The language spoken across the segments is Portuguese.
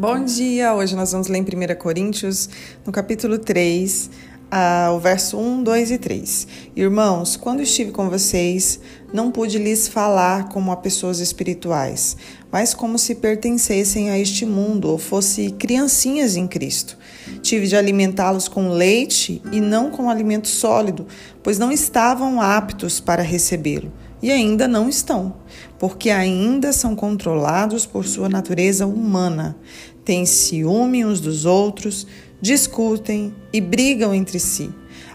Bom dia! Hoje nós vamos ler em 1 Coríntios, no capítulo 3, ah, o verso 1, 2 e 3. Irmãos, quando estive com vocês, não pude lhes falar como a pessoas espirituais, mas como se pertencessem a este mundo ou fossem criancinhas em Cristo. Tive de alimentá-los com leite e não com alimento sólido, pois não estavam aptos para recebê-lo e ainda não estão, porque ainda são controlados por sua natureza humana. Têm ciúme uns dos outros, discutem e brigam entre si.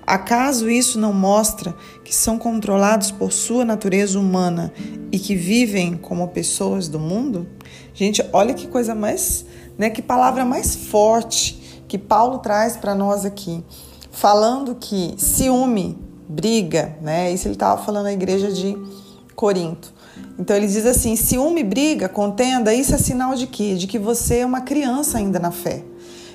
Acaso isso não mostra que são controlados por sua natureza humana e que vivem como pessoas do mundo? Gente, olha que coisa mais, né, que palavra mais forte que Paulo traz para nós aqui, falando que ciúme, briga, né? Isso ele estava falando na igreja de Corinto. Então ele diz assim: ciúme, briga, contenda, isso é sinal de quê? De que você é uma criança ainda na fé.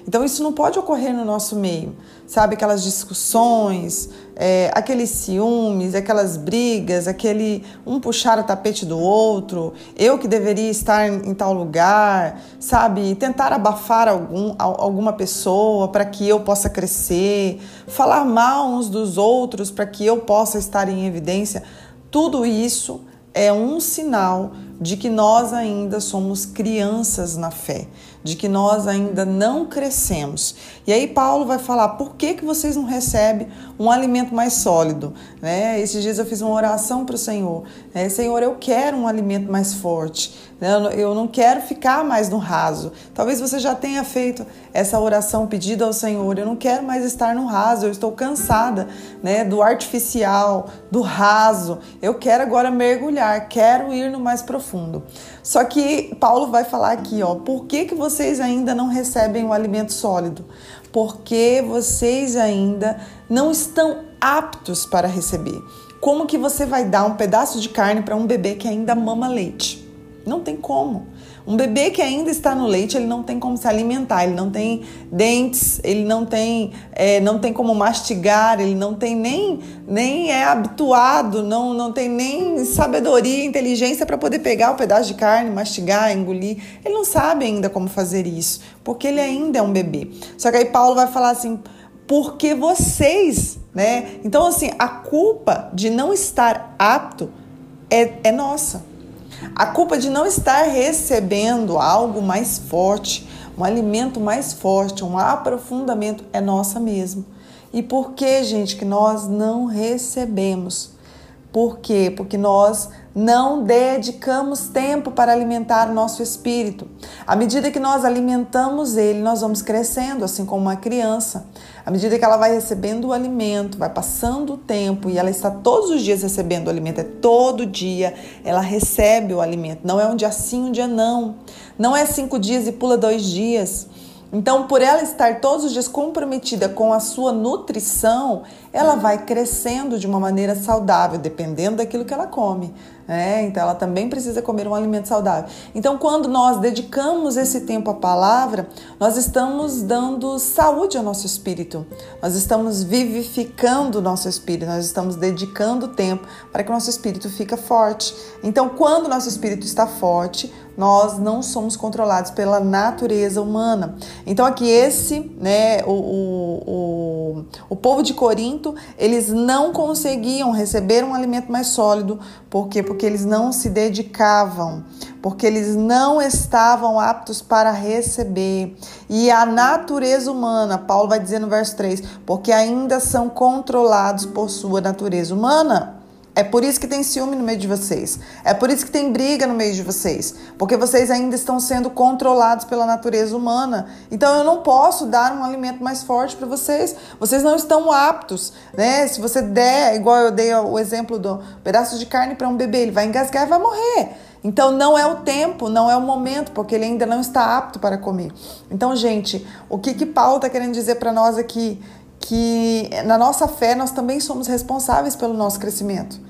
Então isso não pode ocorrer no nosso meio, sabe? Aquelas discussões, é, aqueles ciúmes, aquelas brigas, aquele um puxar o tapete do outro, eu que deveria estar em, tal lugar, sabe? Tentar abafar algum, alguma pessoa para que eu possa crescer, falar mal uns dos outros para que eu possa estar em evidência. Tudo isso é um sinal de que nós ainda somos crianças na fé, de que nós ainda não crescemos. E aí Paulo vai falar: por que, que vocês não recebem um alimento mais sólido? Né? Esses dias eu fiz uma oração para o Senhor: né? Senhor, eu quero um alimento mais forte? Eu não quero ficar mais no raso. Talvez você já tenha feito essa oração pedido ao Senhor: eu não quero mais estar no raso, eu estou cansada né? do artificial, do raso, eu quero agora mergulhar, quero ir no mais profundo profundo. Só que Paulo vai falar aqui, ó, por que, que vocês ainda não recebem o alimento sólido? Porque vocês ainda não estão aptos para receber. Como que você vai dar um pedaço de carne para um bebê que ainda mama leite? Não tem como. Um bebê que ainda está no leite, ele não tem como se alimentar, ele não tem dentes, ele não tem, é, não tem como mastigar, ele não tem nem, nem é habituado, não, não tem nem sabedoria, inteligência para poder pegar o um pedaço de carne, mastigar, engolir. Ele não sabe ainda como fazer isso, porque ele ainda é um bebê. Só que aí Paulo vai falar assim, porque vocês, né? Então, assim, a culpa de não estar apto é, é nossa. A culpa de não estar recebendo algo mais forte, um alimento mais forte, um aprofundamento é nossa mesmo. E por que, gente, que nós não recebemos? Por quê? Porque nós não dedicamos tempo para alimentar o nosso espírito. À medida que nós alimentamos ele, nós vamos crescendo, assim como uma criança. À medida que ela vai recebendo o alimento, vai passando o tempo e ela está todos os dias recebendo o alimento, é todo dia ela recebe o alimento. Não é um dia sim, um dia não. Não é cinco dias e pula dois dias. Então, por ela estar todos os dias comprometida com a sua nutrição, ela vai crescendo de uma maneira saudável, dependendo daquilo que ela come. Né? Então, ela também precisa comer um alimento saudável. Então, quando nós dedicamos esse tempo à palavra, nós estamos dando saúde ao nosso espírito, nós estamos vivificando o nosso espírito, nós estamos dedicando tempo para que o nosso espírito fique forte. Então, quando o nosso espírito está forte, nós não somos controlados pela natureza humana. Então, aqui esse, né, o, o, o, o povo de Corinto, eles não conseguiam receber um alimento mais sólido, por quê? Porque eles não se dedicavam, porque eles não estavam aptos para receber. E a natureza humana, Paulo vai dizer no verso 3, porque ainda são controlados por sua natureza humana. É por isso que tem ciúme no meio de vocês. É por isso que tem briga no meio de vocês. Porque vocês ainda estão sendo controlados pela natureza humana. Então eu não posso dar um alimento mais forte para vocês. Vocês não estão aptos, né? Se você der, igual eu dei o exemplo do pedaço de carne para um bebê, ele vai engasgar e vai morrer. Então não é o tempo, não é o momento, porque ele ainda não está apto para comer. Então, gente, o que que Paulo está querendo dizer para nós aqui? Que na nossa fé nós também somos responsáveis pelo nosso crescimento.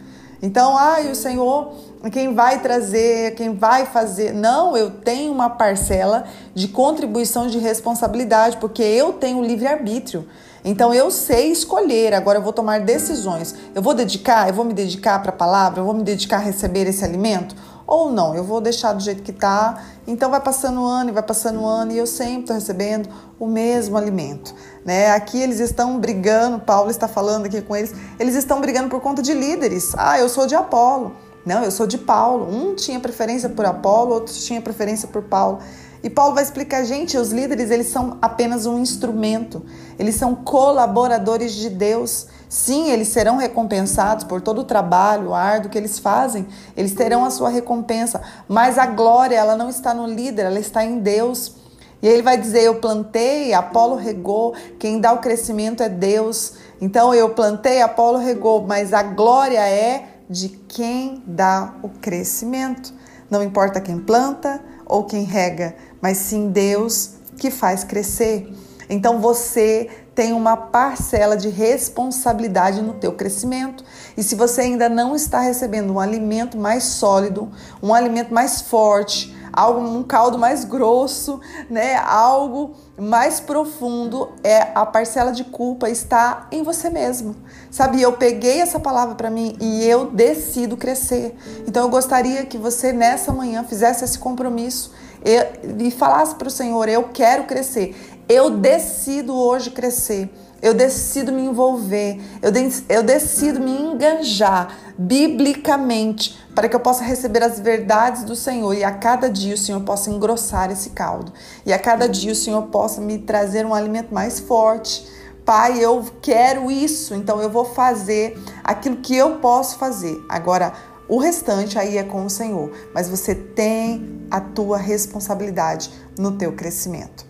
Então, ai, o Senhor, quem vai trazer, quem vai fazer. Não, eu tenho uma parcela de contribuição de responsabilidade, porque eu tenho livre-arbítrio. Então eu sei escolher, agora eu vou tomar decisões. Eu vou dedicar, eu vou me dedicar para a palavra, eu vou me dedicar a receber esse alimento? Ou não, eu vou deixar do jeito que tá. Então vai passando o ano e vai passando o ano e eu sempre estou recebendo o mesmo alimento. Né? Aqui eles estão brigando, Paulo está falando aqui com eles, eles estão brigando por conta de líderes. Ah, eu sou de Apolo. Não, eu sou de Paulo. Um tinha preferência por Apolo, outro tinha preferência por Paulo. E Paulo vai explicar, gente, os líderes, eles são apenas um instrumento. Eles são colaboradores de Deus. Sim, eles serão recompensados por todo o trabalho árduo que eles fazem. Eles terão a sua recompensa, mas a glória, ela não está no líder, ela está em Deus. E ele vai dizer: Eu plantei, Apolo regou, quem dá o crescimento é Deus. Então eu plantei, Apolo regou, mas a glória é de quem dá o crescimento. Não importa quem planta ou quem rega, mas sim Deus que faz crescer. Então você tem uma parcela de responsabilidade no teu crescimento. E se você ainda não está recebendo um alimento mais sólido, um alimento mais forte, algo um caldo mais grosso, né? Algo mais profundo é a parcela de culpa está em você mesmo. Sabe, eu peguei essa palavra para mim e eu decido crescer. Então eu gostaria que você nessa manhã fizesse esse compromisso e falasse para o Senhor: eu quero crescer. Eu decido hoje crescer. Eu decido me envolver, eu, de, eu decido me enganjar biblicamente para que eu possa receber as verdades do Senhor e a cada dia o Senhor possa engrossar esse caldo e a cada dia o Senhor possa me trazer um alimento mais forte. Pai, eu quero isso, então eu vou fazer aquilo que eu posso fazer. Agora, o restante aí é com o Senhor, mas você tem a tua responsabilidade no teu crescimento.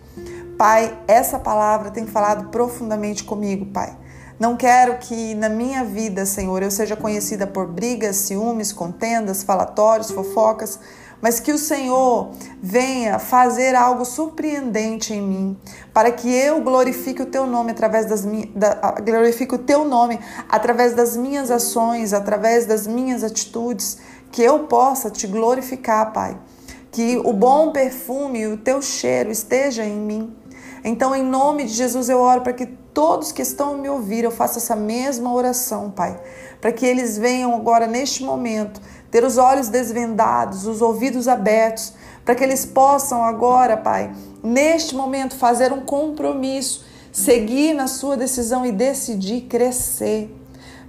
Pai, essa palavra tem falado profundamente comigo, Pai. Não quero que na minha vida, Senhor, eu seja conhecida por brigas, ciúmes, contendas, falatórios, fofocas, mas que o Senhor venha fazer algo surpreendente em mim, para que eu glorifique o teu nome através das minhas, glorifique o teu nome através das minhas ações, através das minhas atitudes, que eu possa te glorificar, Pai. Que o bom perfume, o teu cheiro esteja em mim então, em nome de Jesus, eu oro para que todos que estão me ouvindo, eu faça essa mesma oração, Pai. Para que eles venham agora, neste momento, ter os olhos desvendados, os ouvidos abertos, para que eles possam agora, Pai, neste momento, fazer um compromisso, seguir na sua decisão e decidir crescer.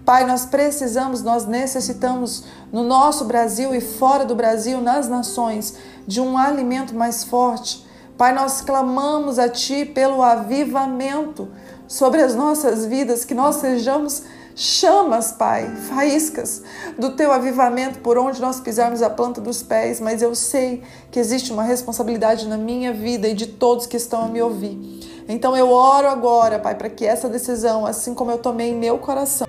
Pai, nós precisamos, nós necessitamos no nosso Brasil e fora do Brasil, nas nações, de um alimento mais forte Pai, nós clamamos a Ti pelo avivamento sobre as nossas vidas, que nós sejamos chamas, Pai, faíscas do Teu avivamento por onde nós pisarmos a planta dos pés, mas eu sei que existe uma responsabilidade na minha vida e de todos que estão a me ouvir. Então eu oro agora, Pai, para que essa decisão, assim como eu tomei em meu coração,